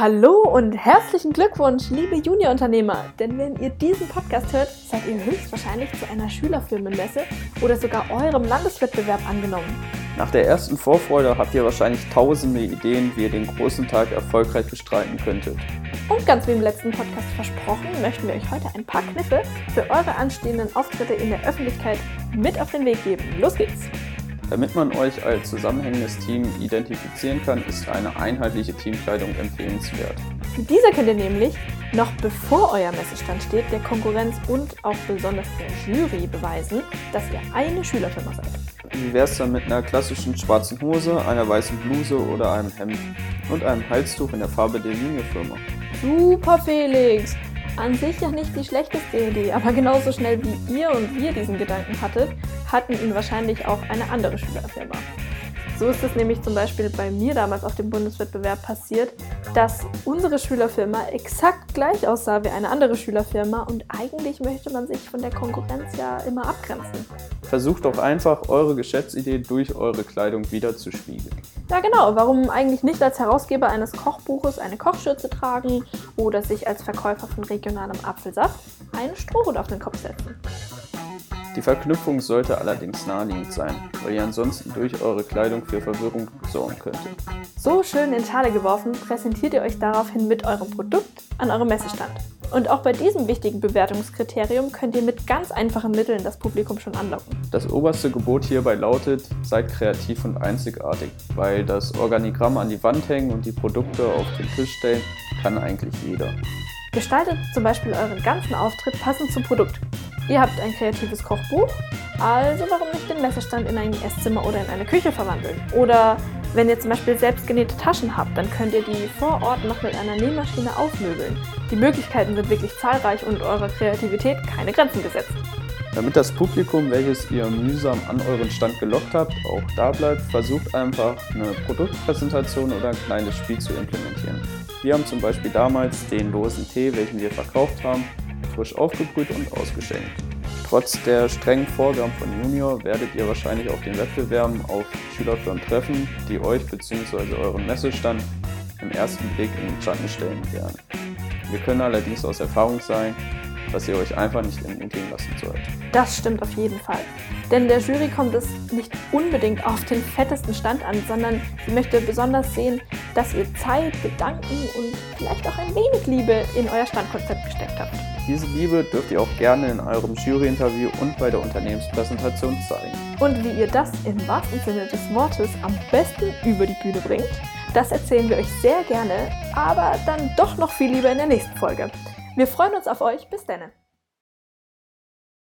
Hallo und herzlichen Glückwunsch, liebe Juniorunternehmer! Denn wenn ihr diesen Podcast hört, seid ihr höchstwahrscheinlich zu einer Schülerfirmenmesse oder sogar eurem Landeswettbewerb angenommen. Nach der ersten Vorfreude habt ihr wahrscheinlich tausende Ideen, wie ihr den großen Tag erfolgreich bestreiten könntet. Und ganz wie im letzten Podcast versprochen, möchten wir euch heute ein paar Kniffe für eure anstehenden Auftritte in der Öffentlichkeit mit auf den Weg geben. Los geht's! Damit man euch als zusammenhängendes Team identifizieren kann, ist eine einheitliche Teamkleidung empfehlenswert. Mit dieser könnt ihr nämlich, noch bevor euer Messestand steht, der Konkurrenz und auch besonders der Jury beweisen, dass ihr eine Schülerfirma seid. Wie wär's dann mit einer klassischen schwarzen Hose, einer weißen Bluse oder einem Hemd und einem Halstuch in der Farbe der Linienfirma? Super, Felix! An sich ja nicht die schlechteste Idee, aber genauso schnell wie ihr und wir diesen Gedanken hattet, hatten ihn wahrscheinlich auch eine andere Schülerfirma. So ist es nämlich zum Beispiel bei mir damals auf dem Bundeswettbewerb passiert, dass unsere Schülerfirma exakt gleich aussah wie eine andere Schülerfirma und eigentlich möchte man sich von der Konkurrenz ja immer abgrenzen. Versucht doch einfach, eure Geschäftsidee durch eure Kleidung wieder zu spiegeln. Ja, genau. Warum eigentlich nicht als Herausgeber eines Kochbuches eine Kochschürze tragen oder sich als Verkäufer von regionalem Apfelsaft einen Strohhut auf den Kopf setzen? Die Verknüpfung sollte allerdings naheliegend sein, weil ihr ansonsten durch eure Kleidung für Verwirrung sorgen könntet. So schön in Schale geworfen, präsentiert ihr euch daraufhin mit eurem Produkt an eurem Messestand. Und auch bei diesem wichtigen Bewertungskriterium könnt ihr mit ganz einfachen Mitteln das Publikum schon anlocken. Das oberste Gebot hierbei lautet, seid kreativ und einzigartig, weil das Organigramm an die Wand hängen und die Produkte auf den Tisch stellen kann eigentlich jeder. Gestaltet zum Beispiel euren ganzen Auftritt passend zum Produkt. Ihr habt ein kreatives Kochbuch, also warum nicht den Messestand in ein Esszimmer oder in eine Küche verwandeln? Oder wenn ihr zum Beispiel selbstgenähte Taschen habt, dann könnt ihr die vor Ort noch mit einer Nähmaschine aufmöbeln. Die Möglichkeiten sind wirklich zahlreich und eurer Kreativität keine Grenzen gesetzt. Damit das Publikum, welches ihr mühsam an euren Stand gelockt habt, auch da bleibt, versucht einfach eine Produktpräsentation oder ein kleines Spiel zu implementieren. Wir haben zum Beispiel damals den losen Tee, welchen wir verkauft haben, frisch aufgebrüht und ausgeschenkt. Trotz der strengen Vorgaben von Junior werdet ihr wahrscheinlich auf den Wettbewerben auf Schülerfirmen treffen, die euch bzw. euren Messestand im ersten Blick in den Schatten stellen werden. Wir können allerdings aus Erfahrung sagen, dass ihr euch einfach nicht entmutigen lassen sollt. Das stimmt auf jeden Fall. Denn der Jury kommt es nicht unbedingt auf den fettesten Stand an, sondern sie möchte besonders sehen, dass ihr Zeit, Gedanken und vielleicht auch ein wenig Liebe in euer Standkonzept gesteckt habt. Diese Liebe dürft ihr auch gerne in eurem Juryinterview und bei der Unternehmenspräsentation zeigen. Und wie ihr das im wahrsten Sinne des Wortes am besten über die Bühne bringt, das erzählen wir euch sehr gerne, aber dann doch noch viel lieber in der nächsten Folge. Wir freuen uns auf euch. Bis dann.